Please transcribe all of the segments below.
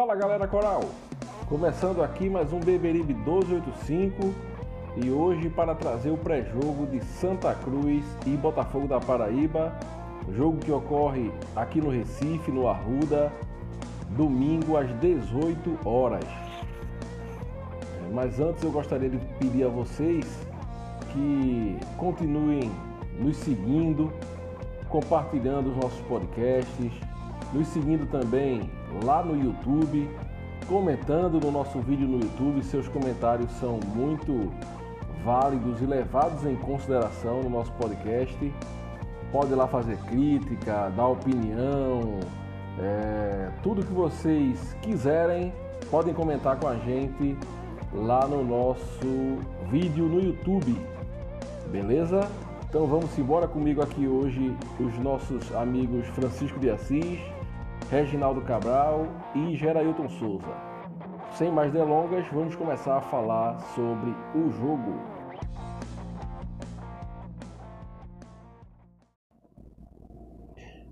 Fala galera coral! Começando aqui mais um Beberibe 1285 e hoje para trazer o pré-jogo de Santa Cruz e Botafogo da Paraíba, jogo que ocorre aqui no Recife, no Arruda, domingo às 18 horas. Mas antes eu gostaria de pedir a vocês que continuem nos seguindo, compartilhando os nossos podcasts, nos seguindo também lá no YouTube, comentando no nosso vídeo no YouTube. Seus comentários são muito válidos e levados em consideração no nosso podcast. Pode lá fazer crítica, dar opinião, é, tudo que vocês quiserem, podem comentar com a gente lá no nosso vídeo no YouTube, beleza? Então vamos embora comigo aqui hoje os nossos amigos Francisco de Assis, Reginaldo Cabral e Gerailton Souza. Sem mais delongas, vamos começar a falar sobre o jogo.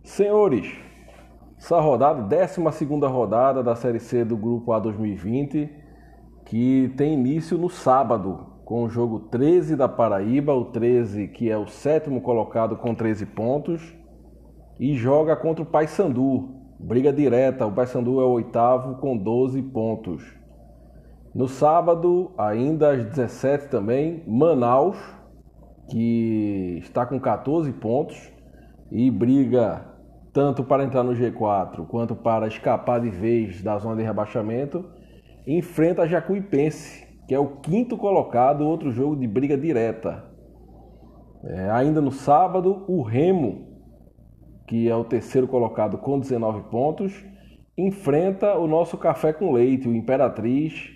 Senhores, essa rodada, 12 rodada da Série C do Grupo A 2020, que tem início no sábado, com o jogo 13 da Paraíba, o 13 que é o sétimo colocado com 13 pontos, e joga contra o Paysandu, briga direta, o Paysandu é o oitavo com 12 pontos. No sábado, ainda às 17 também, Manaus, que está com 14 pontos e briga tanto para entrar no G4 quanto para escapar de vez da zona de rebaixamento, enfrenta Jacuipense, que é o quinto colocado, outro jogo de briga direta. É, ainda no sábado, o Remo, que é o terceiro colocado com 19 pontos, enfrenta o nosso Café com Leite, o Imperatriz,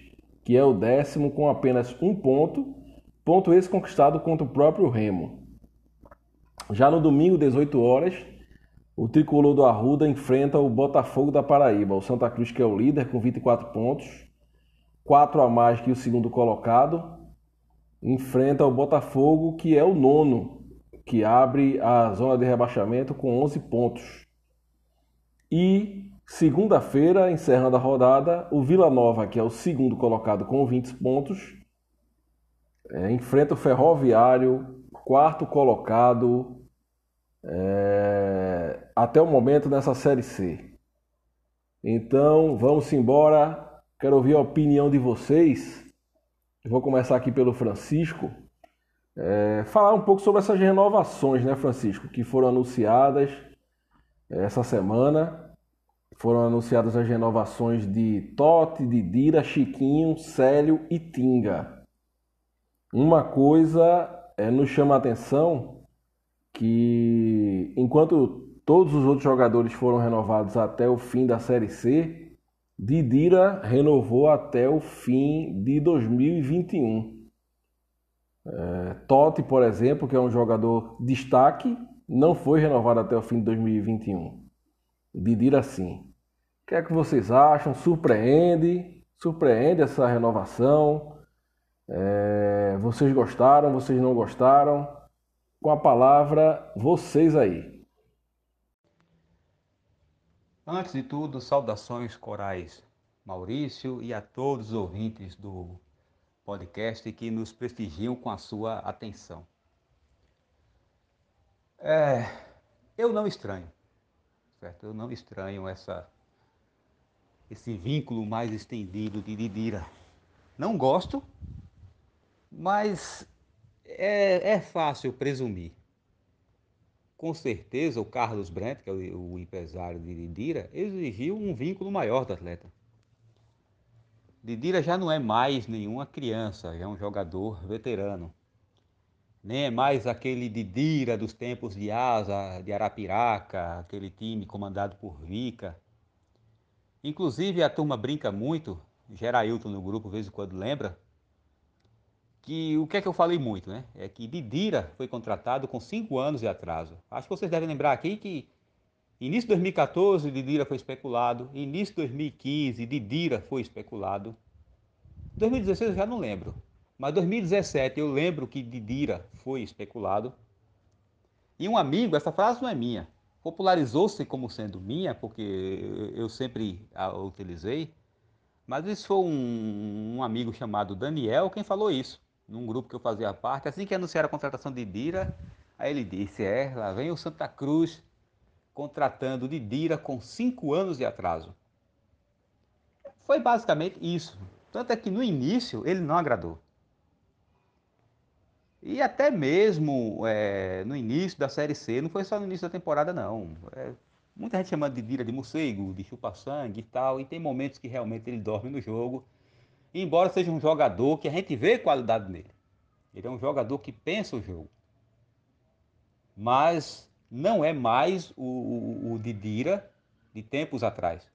que é o décimo com apenas um ponto, ponto esse conquistado contra o próprio Remo. Já no domingo, 18 horas, o tricolor do Arruda enfrenta o Botafogo da Paraíba. O Santa Cruz, que é o líder, com 24 pontos, 4 a mais que o segundo colocado, enfrenta o Botafogo, que é o nono, que abre a zona de rebaixamento com 11 pontos. E segunda-feira, encerrando a rodada, o Vila Nova, que é o segundo colocado com 20 pontos, é, enfrenta o Ferroviário, quarto colocado, é, até o momento nessa Série C. Então, vamos embora. Quero ouvir a opinião de vocês. vou começar aqui pelo Francisco. É, falar um pouco sobre essas renovações, né, Francisco, que foram anunciadas essa semana. Foram anunciadas as renovações de Totti, de Dira, Chiquinho, Célio e Tinga. Uma coisa é, nos chama a atenção que enquanto todos os outros jogadores foram renovados até o fim da Série C, Didira renovou até o fim de 2021. É, Totti, por exemplo, que é um jogador destaque, não foi renovado até o fim de 2021. Didira sim. O que é que vocês acham? Surpreende? Surpreende essa renovação? É, vocês gostaram? Vocês não gostaram? com a palavra vocês aí. Antes de tudo, saudações corais, Maurício e a todos os ouvintes do podcast que nos prestigiam com a sua atenção. É, eu não estranho, certo? Eu não estranho essa, esse vínculo mais estendido de Didira. Não gosto, mas é, é fácil presumir. Com certeza, o Carlos Brent, que é o, o empresário de Didira, exigiu um vínculo maior do atleta. Didira já não é mais nenhuma criança, é um jogador veterano. Nem é mais aquele Didira dos tempos de Asa, de Arapiraca, aquele time comandado por Vica. Inclusive a turma brinca muito, Gerailton no grupo, vez em quando lembra, que o que é que eu falei muito, né? É que Didira foi contratado com cinco anos de atraso. Acho que vocês devem lembrar aqui que início de 2014 Didira foi especulado, início de 2015 Didira foi especulado. 2016 eu já não lembro, mas 2017 eu lembro que Didira foi especulado. E um amigo, essa frase não é minha, popularizou-se como sendo minha, porque eu sempre a utilizei, mas isso foi um, um, amigo chamado Daniel quem falou isso, num grupo que eu fazia parte. Assim que anunciaram a contratação de Dira, aí ele disse: É, lá vem o Santa Cruz contratando de Dira com cinco anos de atraso. Foi basicamente isso. Tanto é que no início ele não agradou. E até mesmo é, no início da Série C, não foi só no início da temporada, não. É, muita gente chama de Dira de morcego, de chupa-sangue e tal, e tem momentos que realmente ele dorme no jogo. Embora seja um jogador que a gente vê qualidade nele, ele é um jogador que pensa o jogo. Mas não é mais o, o, o Didira de tempos atrás.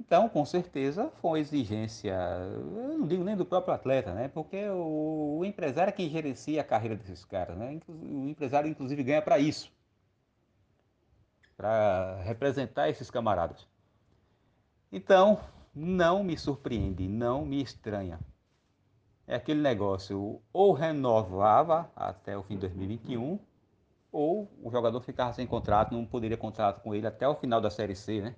Então, com certeza, foi uma exigência, eu não digo nem do próprio atleta, né? Porque o, o empresário é quem gerencia a carreira desses caras, né? O empresário, inclusive, ganha para isso para representar esses camaradas. Então, não me surpreende, não me estranha. É aquele negócio, ou renovava até o fim de 2021, ou o jogador ficava sem contrato, não poderia contrato com ele até o final da Série C, né?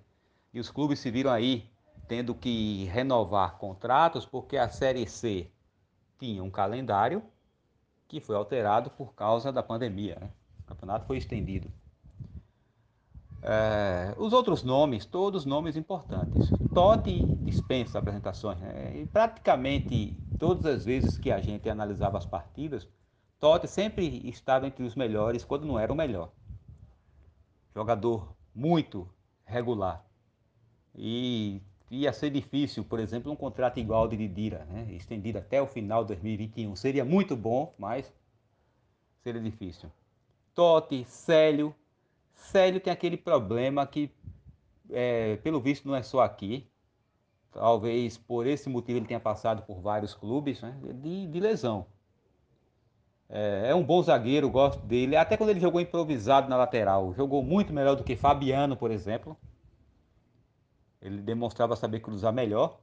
E os clubes se viram aí tendo que renovar contratos porque a Série C tinha um calendário que foi alterado por causa da pandemia. Né? O campeonato foi estendido. É, os outros nomes, todos nomes importantes. Totti dispensa apresentações. Né? E praticamente todas as vezes que a gente analisava as partidas, Totti sempre estava entre os melhores quando não era o melhor. Jogador muito regular. E ia ser difícil, por exemplo, um contrato igual de Didira, né? estendido até o final de 2021. Seria muito bom, mas seria difícil. Totti, Célio. Célio tem aquele problema que, é, pelo visto, não é só aqui. Talvez por esse motivo ele tenha passado por vários clubes né? de, de lesão. É, é, um bom zagueiro, gosto dele. Até quando ele jogou improvisado na lateral, jogou muito melhor do que Fabiano, por exemplo. Ele demonstrava saber cruzar melhor.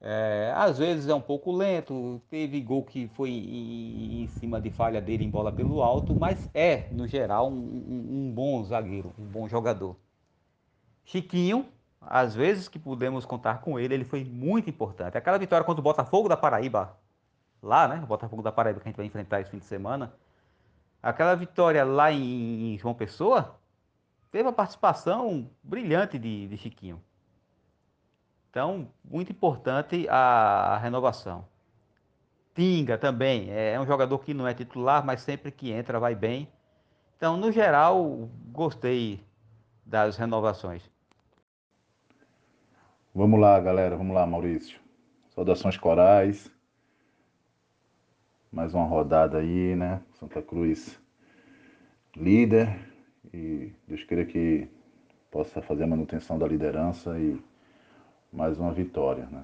É, às vezes é um pouco lento, teve gol que foi em, em, cima de falha dele em bola pelo alto, mas é, no geral, um, um, um bom zagueiro, um bom jogador. Chiquinho, às vezes que pudemos contar com ele, ele foi muito importante. Aquela vitória contra o Botafogo da Paraíba, lá, né? O Botafogo da Paraíba que a gente vai enfrentar esse fim de semana. Aquela vitória lá em, João Pessoa, teve uma participação brilhante de, de Chiquinho. Então, muito importante a, a, renovação. Tinga também, é, é um jogador que não é titular, mas sempre que entra vai bem. Então, no geral, gostei das renovações. Vamos lá, galera, vamos lá, Maurício. Saudações corais. Mais uma rodada aí, né? Santa Cruz líder, e Deus queira que possa fazer a manutenção da liderança e mais uma vitória. Né?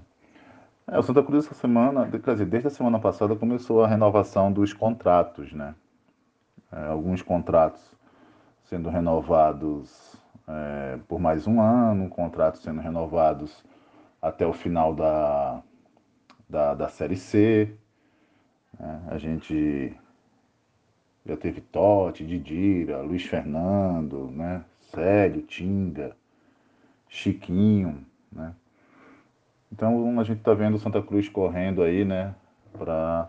É, o Santa Cruz essa semana, desde a semana passada começou a renovação dos contratos, né? É, alguns contratos sendo renovados é, por mais um ano, contratos sendo renovados até o final da, da, da Série C. Né? A gente já teve Totti, Didira, Luiz Fernando, né? Célio, Tinga, Chiquinho, né? Então a gente está vendo Santa Cruz correndo aí, né? Para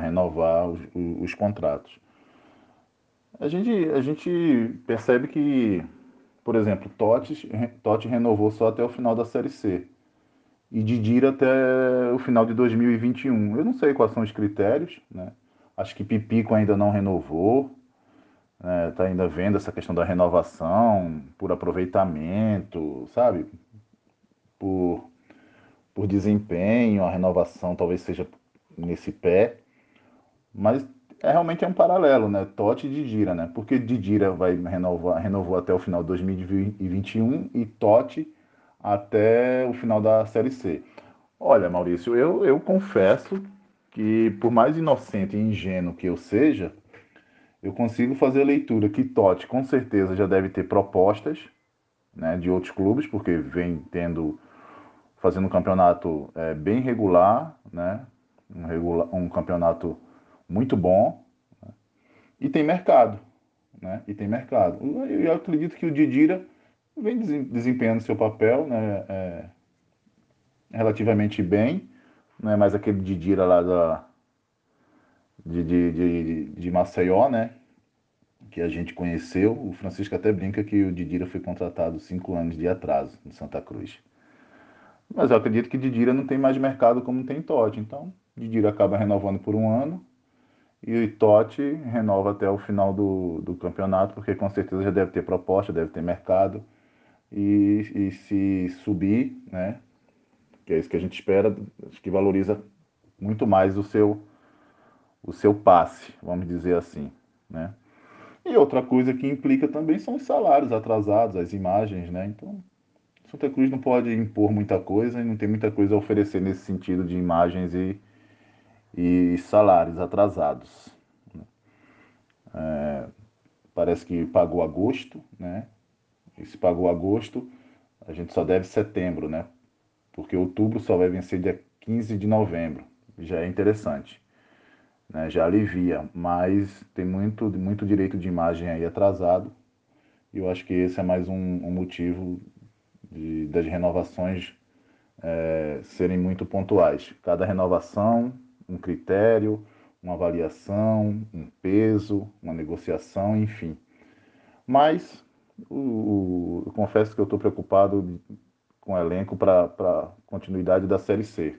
renovar os, os, contratos. A gente, a gente percebe que, por exemplo, Totti, Totti renovou só até o final da Série C. E Didira até o final de 2021. Eu não sei quais são os critérios, né? Acho que Pipico ainda não renovou, está né? Tá ainda vendo essa questão da renovação por aproveitamento, sabe? Por, por desempenho, a renovação talvez seja nesse pé. Mas é realmente é um paralelo, né? Totti e Didira, né? Porque Didira vai renovar, renovou até o final de 2021 e Totti até o final da Série C. Olha, Maurício, eu, eu confesso que por mais inocente e ingênuo que eu seja, eu consigo fazer a leitura que Totti com certeza já deve ter propostas né, de outros clubes, porque vem tendo fazendo um campeonato é, bem regular, né, um, regular, um campeonato muito bom né, e tem mercado, né, e tem mercado. Eu acredito que o Didira vem desempenhando seu papel, né, é, relativamente bem, não é mais aquele Didira lá da de, de, de, de Maceió, né? Que a gente conheceu. O Francisco até brinca que o Didira foi contratado cinco anos de atraso no Santa Cruz. Mas eu acredito que Didira não tem mais mercado como tem Totti. Então, Didira acaba renovando por um ano e o Totti renova até o final do, do campeonato, porque com certeza já deve ter proposta, deve ter mercado. E, e se subir, né? Que é isso que a gente espera, acho que valoriza muito mais o seu o seu passe, vamos dizer assim, né? E outra coisa que implica também são os salários atrasados, as imagens, né? Então, Santa Cruz não pode impor muita coisa e não tem muita coisa a oferecer nesse sentido de imagens e, e salários atrasados. Né? É, parece que pagou agosto, né? E se pagou agosto, a gente só deve setembro, né? Porque outubro só vai vencer dia 15 de novembro. Já é interessante né, já alivia, mas tem muito, muito direito de imagem aí atrasado, e eu acho que esse é mais um, um motivo de, das renovações é, serem muito pontuais. Cada renovação, um critério, uma avaliação, um peso, uma negociação, enfim. Mas o, o, eu confesso que eu estou preocupado com o elenco para continuidade da Série C.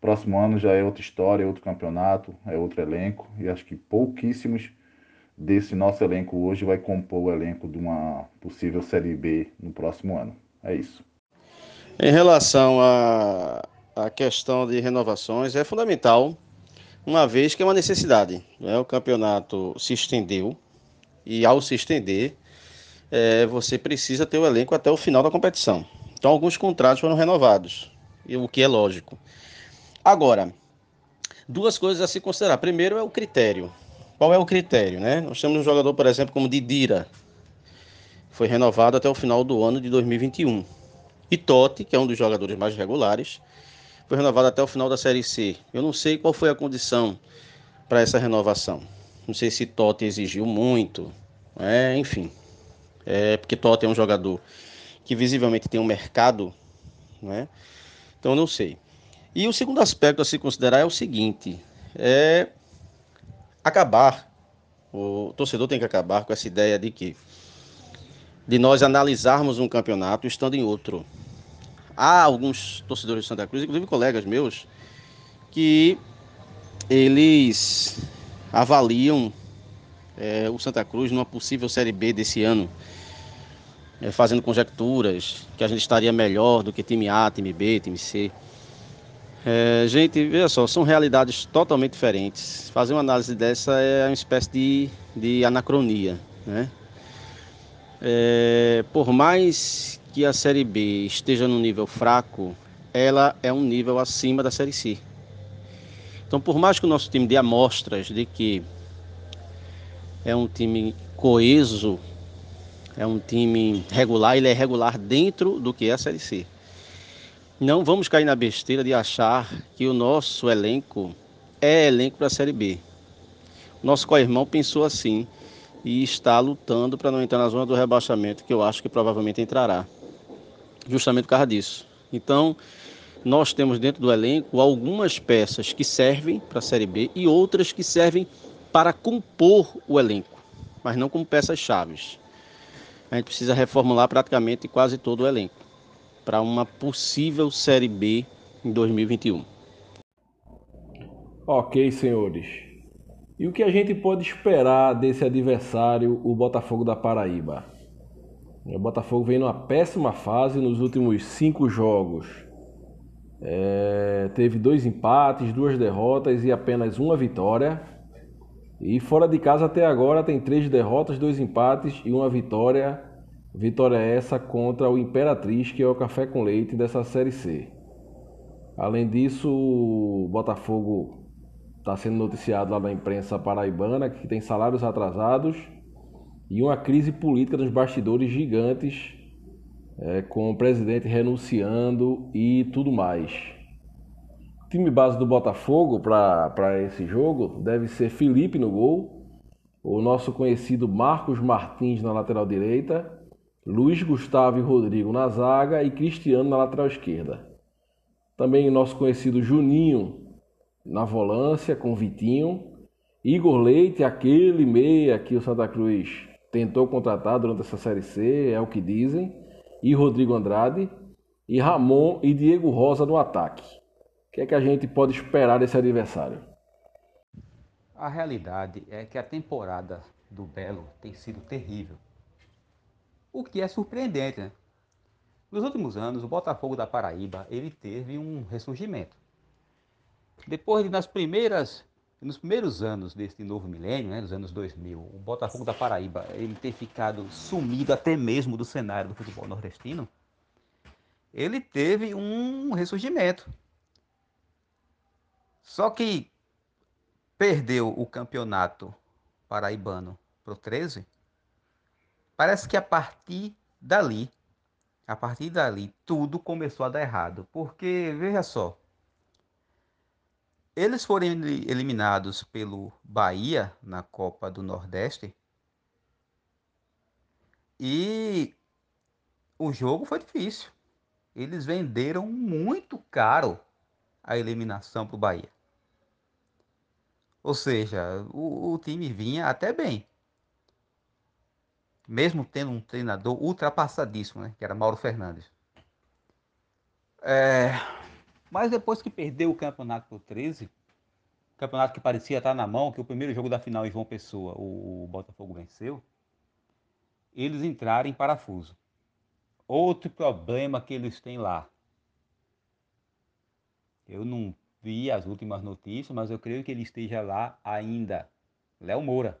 Próximo ano já é outra história, é outro campeonato, é outro elenco, e acho que pouquíssimos desse nosso elenco hoje vai compor o elenco de uma possível Série B no próximo ano. É isso. Em relação à a, a, questão de renovações, é fundamental, uma vez que é uma necessidade. Né? O campeonato se estendeu, e ao se estender, é, você precisa ter o elenco até o final da competição. Então, alguns contratos foram renovados, o que é lógico. Agora, duas coisas a se considerar. Primeiro é o critério. Qual é o critério, né? Nós temos um jogador, por exemplo, como Didira, foi renovado até o final do ano de 2021. E Totti, que é um dos jogadores mais regulares, foi renovado até o final da Série C. Eu não sei qual foi a condição para essa renovação. Não sei se Totti exigiu muito, é, enfim. É porque Totti é um jogador que visivelmente tem um mercado, né? Então não sei. E o segundo aspecto a se considerar é o seguinte: é acabar. O torcedor tem que acabar com essa ideia de que de nós analisarmos um campeonato estando em outro. Há alguns torcedores de Santa Cruz, inclusive colegas meus, que eles avaliam é, o Santa Cruz numa possível Série B desse ano, é, fazendo conjecturas que a gente estaria melhor do que time A, time B, time C. É, gente, veja só, são realidades totalmente diferentes. Fazer uma análise dessa é uma espécie de, de anacronia. Né? É, por mais que a Série B esteja num nível fraco, ela é um nível acima da Série C. Então, por mais que o nosso time dê amostras de que é um time coeso, é um time regular, ele é regular dentro do que é a Série C. Não vamos cair na besteira de achar que o nosso elenco é elenco para a Série B. Nosso co-irmão pensou assim e está lutando para não entrar na zona do rebaixamento, que eu acho que provavelmente entrará, justamente por causa disso. Então, nós temos dentro do elenco algumas peças que servem para a Série B e outras que servem para compor o elenco, mas não como peças chaves. A gente precisa reformular praticamente quase todo o elenco para uma possível Série B em 2021. Ok, senhores. E o que a gente pode esperar desse adversário, o Botafogo da Paraíba? O Botafogo vem numa péssima fase nos últimos cinco jogos. É, teve dois empates, duas derrotas e apenas uma vitória. E fora de casa até agora tem três derrotas, dois empates e uma vitória. Vitória essa contra o Imperatriz, que é o café com leite dessa Série C. Além disso, o Botafogo está sendo noticiado lá na imprensa paraibana que tem salários atrasados e uma crise política nos bastidores gigantes, é, com o presidente renunciando e tudo mais. Time base do Botafogo para esse jogo deve ser Felipe no gol, o nosso conhecido Marcos Martins na lateral direita, Luiz Gustavo e Rodrigo na zaga e Cristiano na lateral esquerda. Também o nosso conhecido Juninho na volância com Vitinho. Igor Leite, aquele meia que o Santa Cruz tentou contratar durante essa Série C, é o que dizem. E Rodrigo Andrade. E Ramon e Diego Rosa no ataque. O que é que a gente pode esperar desse adversário? A realidade é que a temporada do Belo tem sido terrível. O que é surpreendente, né? Nos últimos anos, o Botafogo da Paraíba ele teve um ressurgimento. Depois de nas primeiras, nos primeiros anos deste novo milênio, né, nos anos 2000, o Botafogo da Paraíba ele ter ficado sumido até mesmo do cenário do futebol nordestino, ele teve um ressurgimento. Só que perdeu o campeonato paraibano para o 13. Parece que a partir dali a partir dali, tudo começou a dar errado. Porque, veja só, eles foram eliminados pelo Bahia na Copa do Nordeste. E o jogo foi difícil. Eles venderam muito caro a eliminação para o Bahia. Ou seja, o, o time vinha até bem mesmo tendo um treinador ultrapassadíssimo, né, que era Mauro Fernandes. É, mas depois que perdeu o campeonato por 13, campeonato que parecia estar na mão, que o primeiro jogo da final em João Pessoa o Botafogo venceu, eles entraram em parafuso. Outro problema que eles têm lá. Eu não vi as últimas notícias, mas eu creio que ele esteja lá ainda. Léo Moura.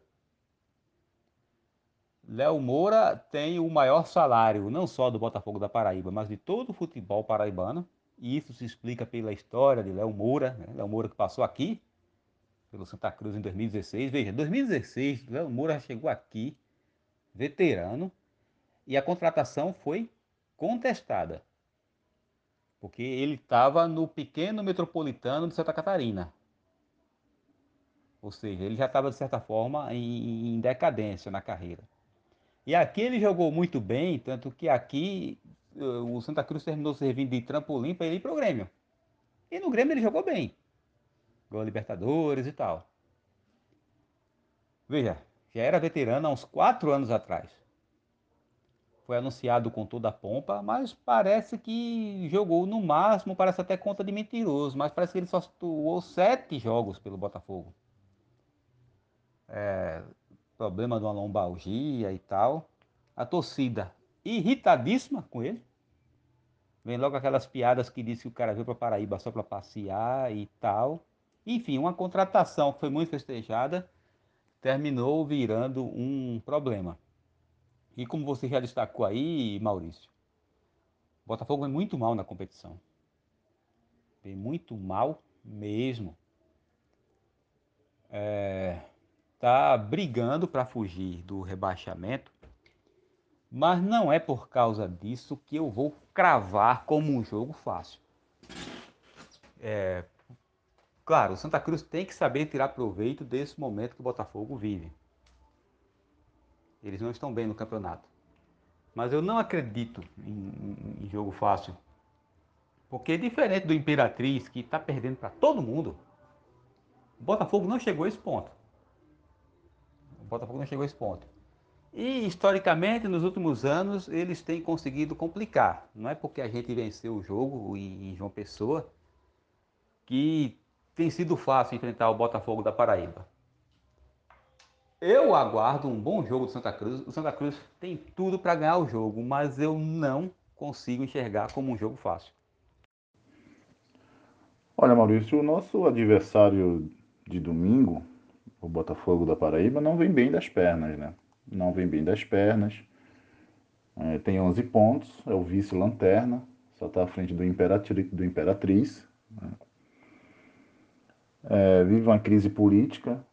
Léo Moura tem o maior salário, não só do Botafogo da Paraíba, mas de todo o futebol paraibano. E isso se explica pela história de Léo Moura, né? Léo Moura que passou aqui pelo Santa Cruz em 2016. Veja, 2016, Léo Moura chegou aqui, veterano, e a contratação foi contestada. Porque ele estava no pequeno metropolitano de Santa Catarina. Ou seja, ele já estava, de certa forma, em, em decadência na carreira. E aqui ele jogou muito bem, tanto que aqui eh, o Santa Cruz terminou servindo de trampolim para ele ir para o Grêmio. E no Grêmio ele jogou bem. Gol Libertadores e tal. Veja, já era veterano há uns quatro anos atrás. Foi anunciado com toda a pompa, mas parece que jogou no máximo, parece até conta de mentiroso, mas parece que ele só atuou sete jogos pelo Botafogo. É, problema de uma lombalgia e tal. A torcida irritadíssima com ele. Vem logo aquelas piadas que diz que o cara veio para Paraíba só para passear e tal. Enfim, uma contratação que foi muito festejada terminou virando um problema. E como você já destacou aí, Maurício, o Botafogo é muito mal na competição. Vem muito mal mesmo. É, está brigando para fugir do rebaixamento, mas não é por causa disso que eu vou cravar como um jogo fácil. É, claro, o Santa Cruz tem que saber tirar proveito desse momento que o Botafogo vive. Eles não estão bem no campeonato. Mas eu não acredito em, em jogo fácil. Porque diferente do Imperatriz, que está perdendo para todo mundo, o Botafogo não chegou a esse ponto. Botafogo não chegou a esse ponto. E historicamente, nos últimos anos, eles têm conseguido complicar. Não é porque a gente venceu o jogo em João Pessoa que tem sido fácil enfrentar o Botafogo da Paraíba. Eu aguardo um bom jogo do Santa Cruz. O Santa Cruz tem tudo para ganhar o jogo, mas eu não consigo enxergar como um jogo fácil. Olha, Maurício, o nosso adversário de domingo o Botafogo da Paraíba não vem bem das pernas, né? Não vem bem das pernas. É, tem 11 pontos, é o vice-lanterna, só está à frente do, Imperatri, do Imperatriz. Né? É, vive uma crise política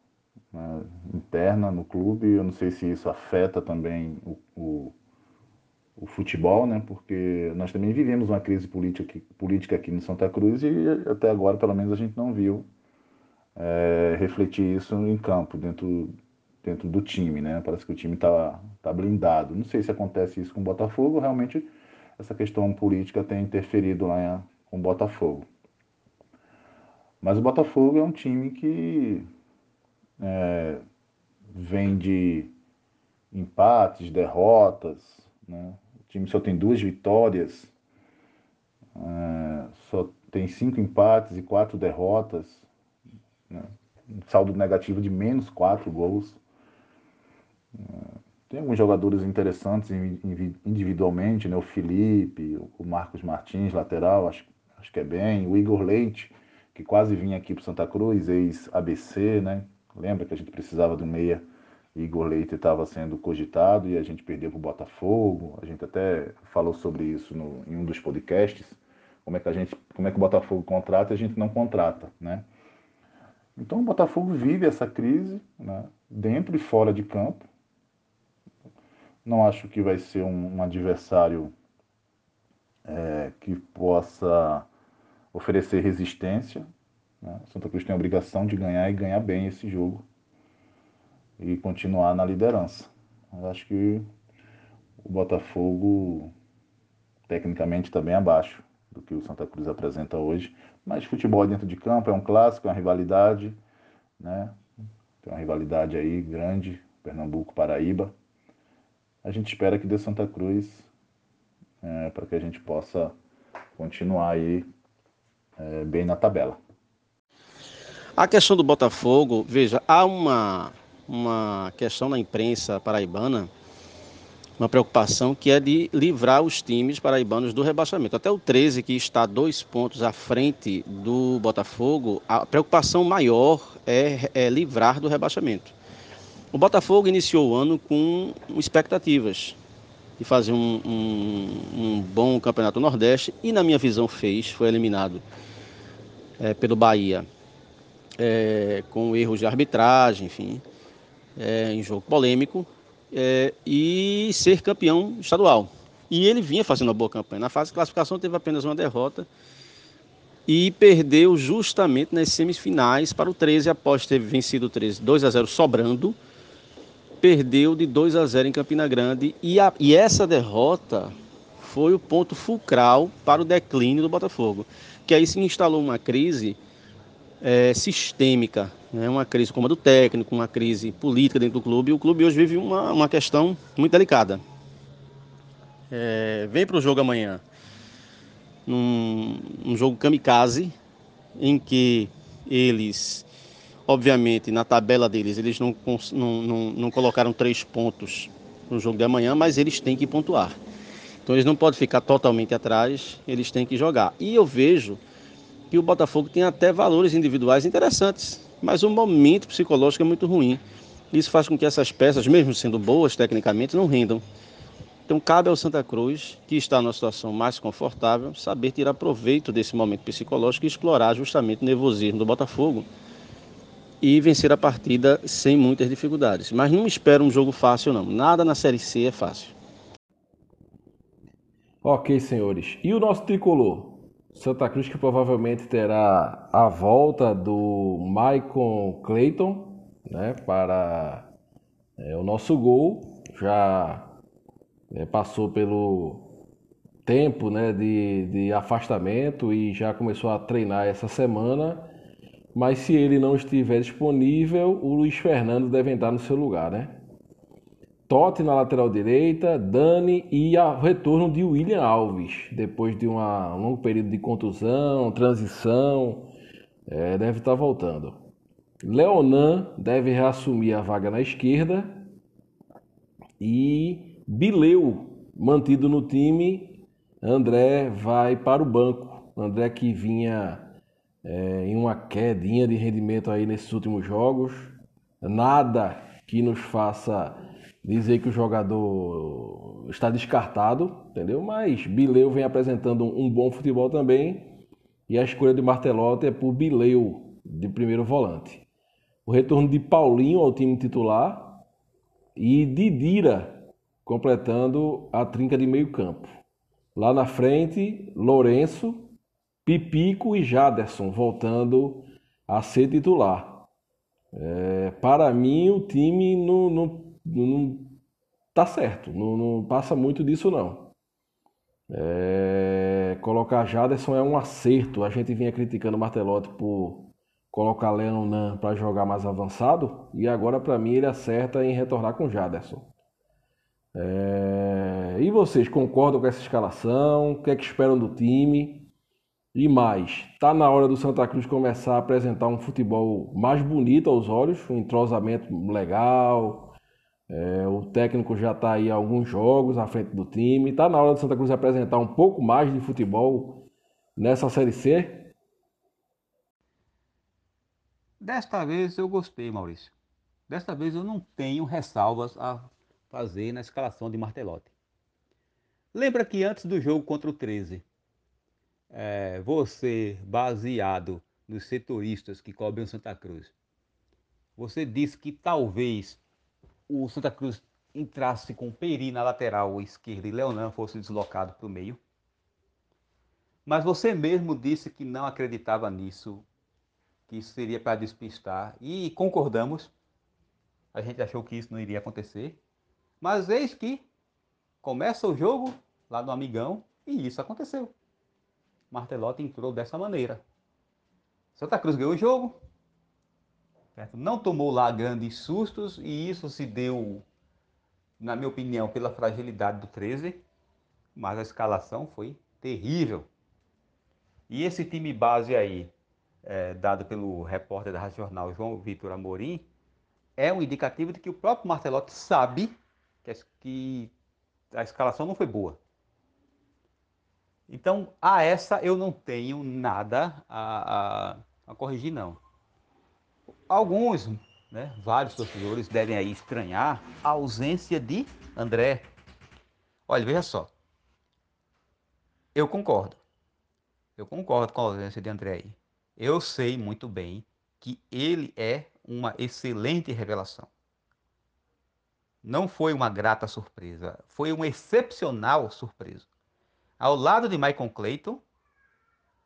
né, interna no clube. Eu não sei se isso afeta também o, o, o, futebol, né? Porque nós também vivemos uma crise política aqui, política aqui no Santa Cruz e até agora, pelo menos, a gente não viu é, refletir isso em campo, dentro, dentro do time, né? Parece que o time está tá blindado. Não sei se acontece isso com o Botafogo, realmente essa questão política tem interferido lá com o Botafogo. Mas o Botafogo é um time que é, vem de empates, derrotas, né? o time só tem duas vitórias, é, só tem cinco empates e quatro derrotas, né? um saldo negativo de menos quatro gols. É, tem alguns jogadores interessantes individualmente, né? o Felipe, o Marcos Martins, lateral, acho, acho que é bem, o Igor Leite, que quase vinha aqui para Santa Cruz, ex-ABC, né? Lembra que a gente precisava do meia? Igor Leite estava sendo cogitado e a gente perdeu para o Botafogo. A gente até falou sobre isso no, em um dos podcasts. Como é que a gente, como é que o Botafogo contrata e a gente não contrata, né? Então o Botafogo vive essa crise, né? dentro e fora de campo. Não acho que vai ser um, um adversário é, que possa oferecer resistência. Né? Santa Cruz tem a obrigação de ganhar e ganhar bem esse jogo e continuar na liderança. Eu acho que o Botafogo, tecnicamente, está bem abaixo do que o Santa Cruz apresenta hoje. Mas futebol dentro de campo é um clássico, é uma rivalidade, né? Tem uma rivalidade aí grande, Pernambuco-Paraíba. A gente espera que dê Santa Cruz é, para que a gente possa continuar aí é, bem na tabela. A questão do Botafogo, veja, há uma, uma questão na imprensa paraibana, uma preocupação que é de livrar os times paraibanos do rebaixamento. Até o 13, que está dois pontos à frente do Botafogo, a preocupação maior é, é livrar do rebaixamento. O Botafogo iniciou o ano com expectativas de fazer um, um, um bom campeonato nordeste e, na minha visão, fez, foi eliminado é, pelo Bahia, é, com erros de arbitragem, enfim, é, em jogo polêmico, é, e ser campeão estadual. E ele vinha fazendo uma boa campanha. Na fase de classificação teve apenas uma derrota e perdeu justamente nas semifinais para o 13, após ter vencido o 13 2 a 0 sobrando, perdeu de 2 a 0 em Campina Grande e, a, e essa derrota foi o ponto fulcral para o declínio do Botafogo que aí se instalou uma crise é, sistêmica, né? uma crise como a do técnico, uma crise política dentro do clube, o clube hoje vive uma, uma questão muito delicada. É, vem para o jogo amanhã, num jogo kamikaze, em que eles, obviamente, na tabela deles, eles não, não, não, não colocaram três pontos no jogo de amanhã, mas eles têm que pontuar. Então eles não podem ficar totalmente atrás, eles têm que jogar. E eu vejo que o Botafogo tem até valores individuais interessantes, mas o momento psicológico é muito ruim. Isso faz com que essas peças, mesmo sendo boas tecnicamente, não rendam. Então cabe ao Santa Cruz, que está numa situação mais confortável, saber tirar proveito desse momento psicológico e explorar justamente o nervosismo do Botafogo e vencer a partida sem muitas dificuldades. Mas não espero um jogo fácil não. Nada na Série C é fácil. Ok, senhores. E o nosso tricolor? Santa Cruz que provavelmente terá a volta do Maicon Clayton né, para é, o nosso gol. Já é, passou pelo tempo né, de, de afastamento e já começou a treinar essa semana. Mas se ele não estiver disponível, o Luiz Fernando deve entrar no seu lugar, né? Totti na lateral direita, Dani e o retorno de William Alves, depois de uma, um longo período de contusão, transição, é, deve estar voltando. Leonan deve reassumir a vaga na esquerda e Bileu, mantido no time, André vai para o banco. André que vinha é, em uma quedinha de rendimento aí nesses últimos jogos, nada que nos faça dizer que o jogador está descartado, entendeu? Mas Bileu vem apresentando um bom futebol também e a escolha de Martelotti é por Bileu de primeiro volante. O retorno de Paulinho ao time titular e Didira completando a trinca de meio campo. Lá na frente, Lourenço, Pipico e Jaderson voltando a ser titular. É, para mim, o time não, não, não tá certo, não, não, passa muito disso não. É, colocar Jaderson é um acerto. A gente vinha criticando o Martelotti por colocar Leonan para jogar mais avançado e agora para mim ele acerta em retornar com Jaderson. É... E vocês concordam com essa escalação? O que é que esperam do time? E mais, está na hora do Santa Cruz começar a apresentar um futebol mais bonito aos olhos, um entrosamento legal. É, o técnico já está aí alguns jogos à frente do time. Está na hora do Santa Cruz apresentar um pouco mais de futebol nessa Série C? Desta vez eu gostei, Maurício. Desta vez eu não tenho ressalvas a fazer na escalação de Martelotti. Lembra que antes do jogo contra o 13, é, você, baseado nos setoristas que cobrem o Santa Cruz, você disse que talvez o Santa Cruz entrasse com Peri na lateral esquerda e Leonan fosse deslocado para o meio. Mas você mesmo disse que não acreditava nisso, que isso seria para despistar, e concordamos. A gente achou que isso não iria acontecer. Mas eis que começa o jogo lá no Amigão e isso aconteceu. Martelotti entrou dessa maneira. Santa Cruz ganhou o jogo, certo? não tomou lá grandes sustos e isso se deu, na minha opinião, pela fragilidade do 13, mas a escalação foi terrível. E esse time base aí, é, dado pelo repórter da Rádio Jornal João Vitor Amorim, é um indicativo de que o próprio Martelotti sabe que a escalação não foi boa. Então, a essa eu não tenho nada a, a, a corrigir, não. Alguns, né, vários torcedores devem aí estranhar a ausência de André. Olha, veja só. Eu concordo. Eu concordo com a ausência de André aí. Eu sei muito bem que ele é uma excelente revelação não foi uma grata surpresa, foi uma excepcional surpresa. Ao lado de Michael Clayton,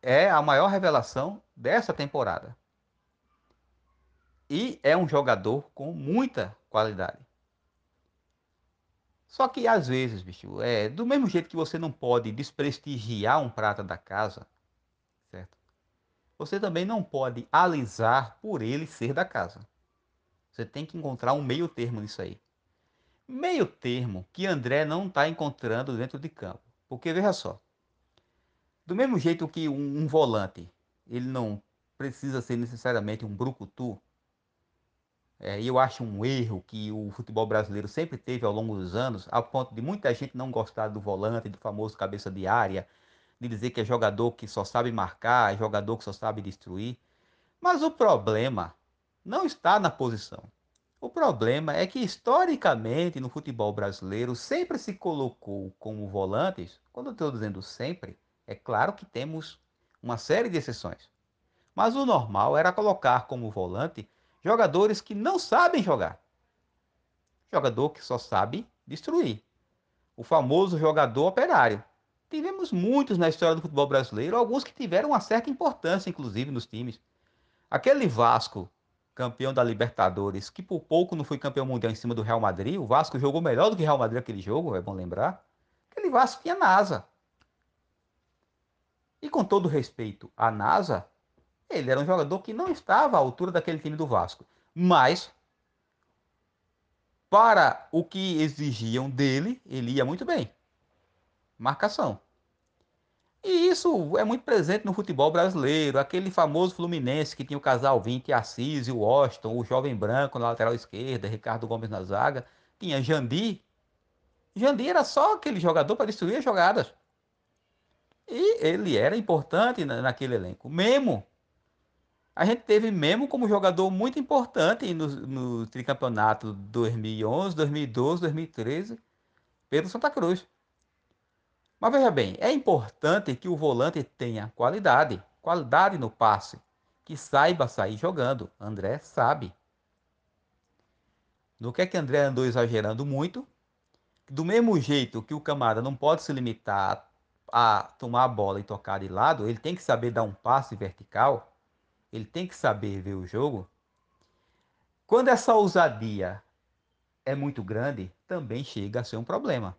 é a maior revelação dessa temporada. E é um jogador com muita qualidade. Só que às vezes, bicho, é do mesmo jeito que você não pode desprestigiar um prata da casa, certo? Você também não pode alisar por ele ser da casa. Você tem que encontrar um meio termo nisso aí meio termo que André não está encontrando dentro de campo. Porque veja só, do mesmo jeito que um, um, volante, ele não precisa ser necessariamente um brucutu, é, eu acho um erro que o futebol brasileiro sempre teve ao longo dos anos, a ponto de muita gente não gostar do volante, do famoso cabeça de área, de dizer que é jogador que só sabe marcar, é jogador que só sabe destruir. Mas o problema não está na posição. O problema é que, historicamente, no futebol brasileiro, sempre se colocou como volantes. Quando eu estou dizendo sempre, é claro que temos uma série de exceções. Mas o normal era colocar como volante jogadores que não sabem jogar. Jogador que só sabe destruir. O famoso jogador operário. Tivemos muitos na história do futebol brasileiro, alguns que tiveram uma certa importância, inclusive, nos times. Aquele Vasco campeão da Libertadores, que por pouco não foi campeão mundial em cima do Real Madrid. O Vasco jogou melhor do que o Real Madrid aquele jogo, é bom lembrar. Aquele Vasco tinha NASA. E com todo respeito à NASA, ele era um jogador que não estava à altura daquele time do Vasco. Mas, para o que exigiam dele, ele ia muito bem. Marcação. E isso é muito presente no futebol brasileiro. Aquele famoso Fluminense que tinha o casal 20, Assis e o Washington, o jovem branco na lateral esquerda, Ricardo Gomes na zaga. Tinha Jandi. Jandi era só aquele jogador para destruir as jogadas. E ele era importante naquele elenco. Memo. A gente teve mesmo como jogador muito importante no, no tricampeonato 2011, 2012, 2013, Pedro Santa Cruz. Mas veja bem, é importante que o volante tenha qualidade, qualidade no passe, que saiba sair jogando. André sabe. No que é que André andou exagerando muito? Do mesmo jeito que o camarada não pode se limitar a tomar a bola e tocar de lado, ele tem que saber dar um passe vertical, ele tem que saber ver o jogo. Quando essa ousadia é muito grande, também chega a ser um problema.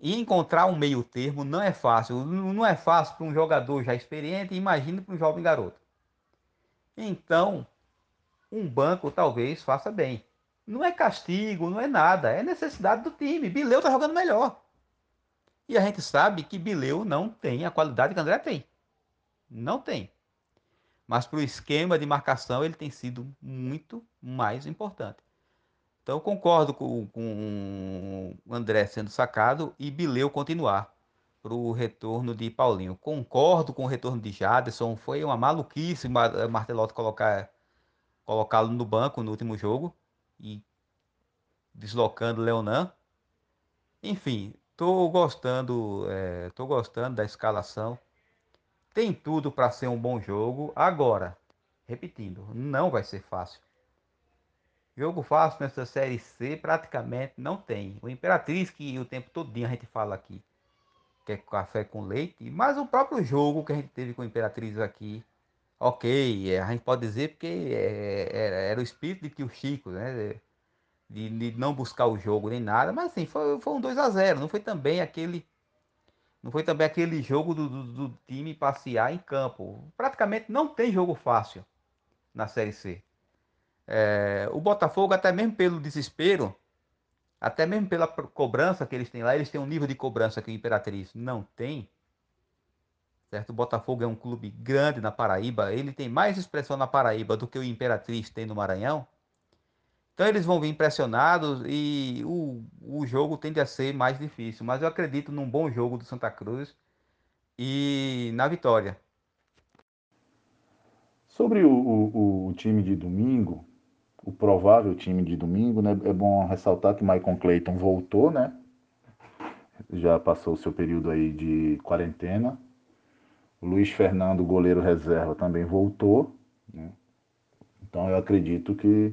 E encontrar um meio termo não é fácil. Não é fácil para um jogador já experiente, imagina para um jovem garoto. Então, um banco talvez faça bem. Não é castigo, não é nada, é necessidade do time. Bileu está jogando melhor. E a gente sabe que Bileu não tem a qualidade que André tem. Não tem. Mas para o esquema de marcação ele tem sido muito mais importante. Então concordo com, com o André sendo sacado e Bileu continuar para o retorno de Paulinho. Concordo com o retorno de Jaderson. Foi uma maluquice Martelotti colocar colocá-lo no banco no último jogo e deslocando Leonan. Enfim, estou gostando, é, gostando da escalação. Tem tudo para ser um bom jogo. Agora, repetindo, não vai ser fácil. Jogo fácil nessa série C praticamente não tem. O Imperatriz, que o tempo todo a gente fala aqui, que é café com leite, mas o próprio jogo que a gente teve com o Imperatriz aqui, ok, é, a gente pode dizer porque é, era, era, o espírito de tio Chico, né? De, de, não buscar o jogo nem nada, mas assim, foi, foi um 2 a 0 não foi também aquele. Não foi também aquele jogo do, do, do time passear em campo. Praticamente não tem jogo fácil na Série C. É, o Botafogo, até mesmo pelo desespero, até mesmo pela cobrança que eles têm lá, eles têm um nível de cobrança que o Imperatriz não tem. Certo? O Botafogo é um clube grande na Paraíba, ele tem mais expressão na Paraíba do que o Imperatriz tem no Maranhão. Então eles vão vir impressionados e o, o jogo tende a ser mais difícil. Mas eu acredito num bom jogo do Santa Cruz e na vitória. Sobre o, o, o time de domingo, o provável time de domingo, né? É bom ressaltar que Michael Clayton voltou, né? Já passou o seu período aí de quarentena. O Luiz Fernando, goleiro reserva, também voltou. Né? Então eu acredito que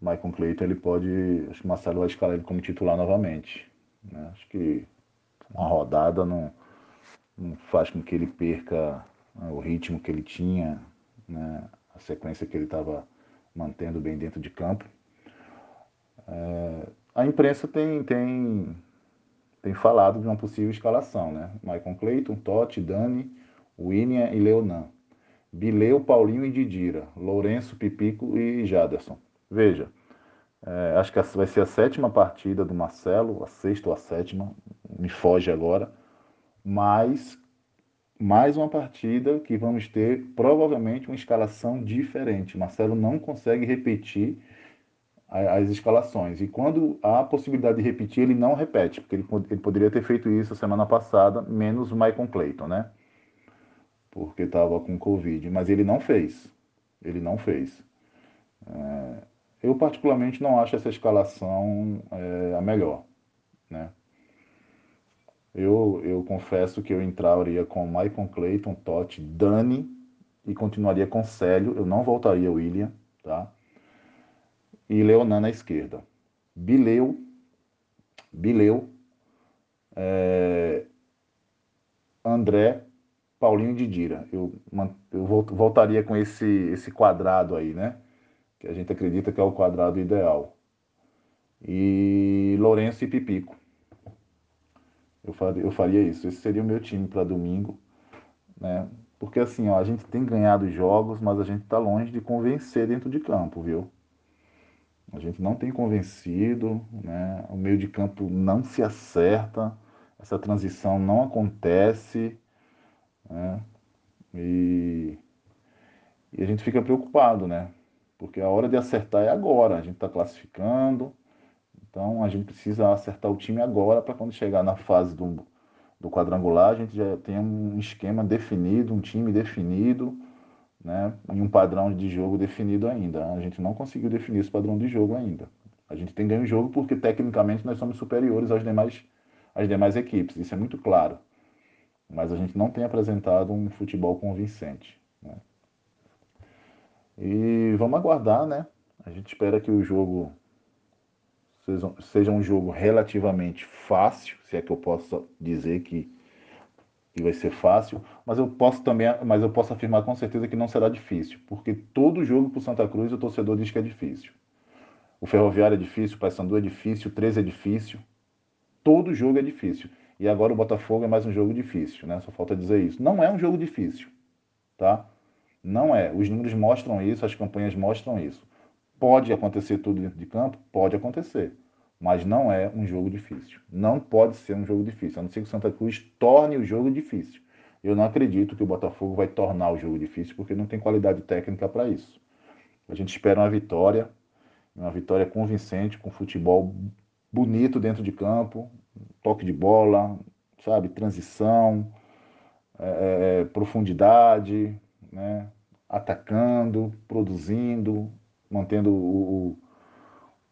Michael Clayton ele pode. Acho que o Marcelo vai escalar ele como titular novamente. Né? Acho que uma rodada não, não faz com que ele perca né, o ritmo que ele tinha, né? a sequência que ele estava mantendo bem dentro de campo. É, a imprensa tem, tem, tem falado de uma possível escalação, né? Maicon Clayton, Totti, Dani, William e Leonan. Bileu, Paulinho e Didira. Lourenço, Pipico e Jaderson. Veja, é, acho que vai ser a sétima partida do Marcelo, a sexta ou a sétima, me foge agora. Mas mais uma partida que vamos ter provavelmente uma escalação diferente. Marcelo não consegue repetir as escalações. E quando há a possibilidade de repetir, ele não repete, porque ele, ele poderia ter feito isso semana passada, menos o Michael Clayton, né? Porque estava com Covid. Mas ele não fez. Ele não fez. É, eu, particularmente, não acho essa escalação é, a melhor, né? Eu, eu confesso que eu entraria com Michael Clayton, Totti, Dani e continuaria com Célio. Eu não voltaria William, tá? E Leonan na esquerda. Bileu, Bileu, é, André, Paulinho e Didira. Eu, eu voltaria com esse, esse quadrado aí, né? Que a gente acredita que é o quadrado ideal. E Lourenço e Pipico. Eu faria, eu faria isso. Esse seria o meu time para domingo, né? Porque assim, ó, a gente tem ganhado jogos, mas a gente está longe de convencer dentro de campo, viu? A gente não tem convencido, né? O meio de campo não se acerta, essa transição não acontece, né? E, e a gente fica preocupado, né? Porque a hora de acertar é agora. A gente está classificando, então a gente precisa acertar o time agora para quando chegar na fase do, do quadrangular a gente já tenha um esquema definido, um time definido, né, em um padrão de jogo definido ainda. A gente não conseguiu definir esse padrão de jogo ainda. A gente tem ganho o jogo porque tecnicamente nós somos superiores às demais, às demais equipes, isso é muito claro. Mas a gente não tem apresentado um futebol convincente. Né? E vamos aguardar, né? A gente espera que o jogo seja, um jogo relativamente fácil, se é que eu posso dizer que, que vai ser fácil, mas eu posso também, mas eu posso afirmar com certeza que não será difícil, porque todo jogo para o Santa Cruz o torcedor diz que é difícil. O Ferroviário é difícil, o Paysandu é difícil, o 13 é difícil. Todo jogo é difícil. E agora o Botafogo é mais um jogo difícil, né? Só falta dizer isso. Não é um jogo difícil, tá? Não é. Os números mostram isso, as campanhas mostram isso. Pode acontecer tudo dentro de campo? Pode acontecer. Mas não é um jogo difícil. Não pode ser um jogo difícil. A não ser que o Santa Cruz torne o jogo difícil. Eu não acredito que o Botafogo vai tornar o jogo difícil, porque não tem qualidade técnica para isso. A gente espera uma vitória, uma vitória convincente, com futebol bonito dentro de campo, toque de bola, sabe, transição, é, é profundidade, né? Atacando, produzindo, mantendo o,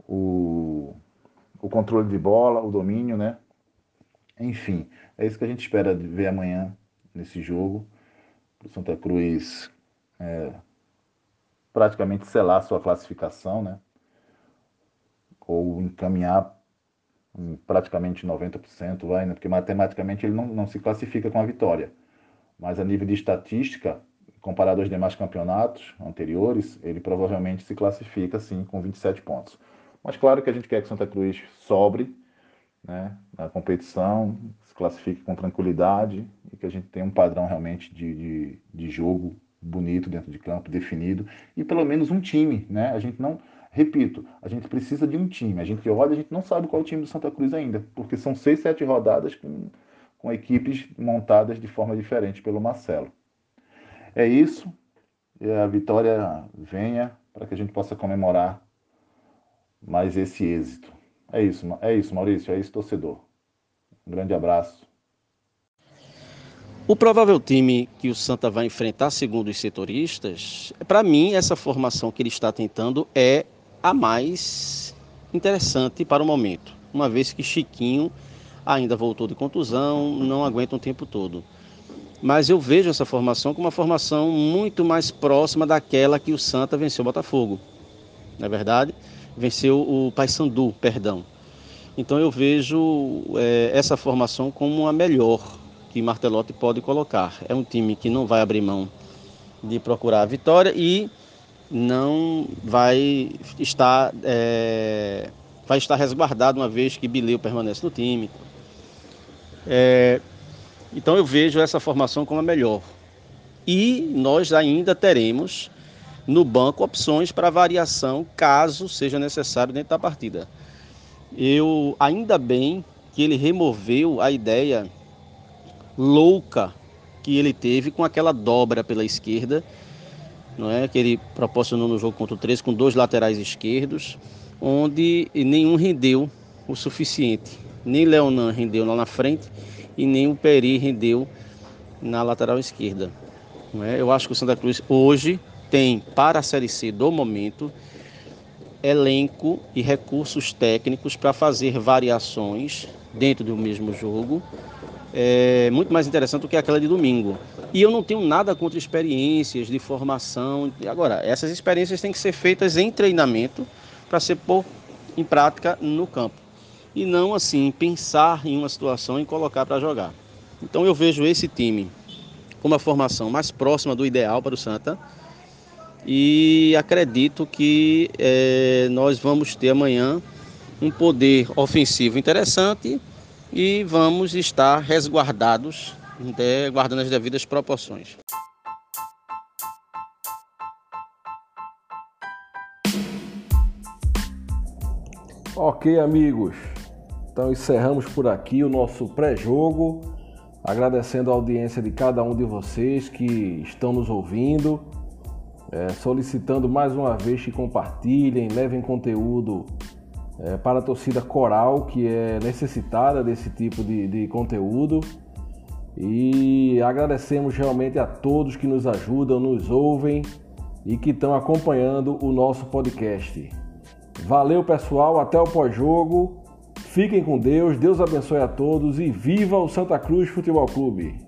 o, o controle de bola, o domínio, né? Enfim, é isso que a gente espera ver amanhã nesse jogo. O Santa Cruz é, praticamente selar sua classificação, né? Ou encaminhar praticamente 90%, vai, né? Porque matematicamente ele não, não se classifica com a vitória. Mas a nível de estatística, comparado aos demais campeonatos anteriores, ele provavelmente se classifica sim com 27 pontos. Mas claro que a gente quer que Santa Cruz sobre né, na competição, se classifique com tranquilidade e que a gente tenha um padrão realmente de, de, de jogo bonito dentro de campo, definido, e pelo menos um time. Né? A gente não. Repito, a gente precisa de um time. A gente olha, a gente não sabe qual é o time do Santa Cruz ainda, porque são seis, sete rodadas com, com equipes montadas de forma diferente pelo Marcelo. É isso. E a vitória venha para que a gente possa comemorar mais esse êxito. É isso, é isso, Maurício, é isso, torcedor. Um grande abraço. O provável time que o Santa vai enfrentar, segundo os setoristas, para mim, essa formação que ele está tentando é a mais interessante para o momento, uma vez que Chiquinho ainda voltou de contusão, não aguenta um tempo todo mas eu vejo essa formação como uma formação muito mais próxima daquela que o Santa venceu o Botafogo. Não é verdade? Venceu o Paysandu, perdão. Então eu vejo é, essa formação como a melhor que Martelotti pode colocar. É um time que não vai abrir mão de procurar a vitória e não vai estar é, vai estar resguardado uma vez que Bileu permanece no time. É, então eu vejo essa formação como a melhor. E nós ainda teremos no banco opções para variação caso seja necessário dentro da partida. Eu ainda bem que ele removeu a ideia louca que ele teve com aquela dobra pela esquerda, não é? Que ele proporcionou no jogo contra o 13 com dois laterais esquerdos, onde nenhum rendeu o suficiente. Nem Leonan rendeu lá na frente e nem o Peri rendeu na lateral esquerda. É? Eu acho que o Santa Cruz hoje tem, para a Série C do momento, elenco e recursos técnicos para fazer variações dentro do mesmo jogo. É muito mais interessante do que aquela de domingo. E eu não tenho nada contra experiências de formação. Agora, essas experiências têm que ser feitas em treinamento para ser pôr em prática no campo e não assim pensar em uma situação e colocar para jogar. Então eu vejo esse time com uma formação mais próxima do ideal para o Santa e acredito que é, nós vamos ter amanhã um poder ofensivo interessante e vamos estar resguardados, é, guardando as devidas proporções. Ok, amigos. Então encerramos por aqui o nosso pré-jogo, agradecendo a audiência de cada um de vocês que estão nos ouvindo, é, solicitando mais uma vez que compartilhem, levem conteúdo é, para a torcida coral que é necessitada desse tipo de, de conteúdo. E agradecemos realmente a todos que nos ajudam, nos ouvem e que estão acompanhando o nosso podcast. Valeu, pessoal, até o pós-jogo. Fiquem com Deus, Deus abençoe a todos e viva o Santa Cruz Futebol Clube.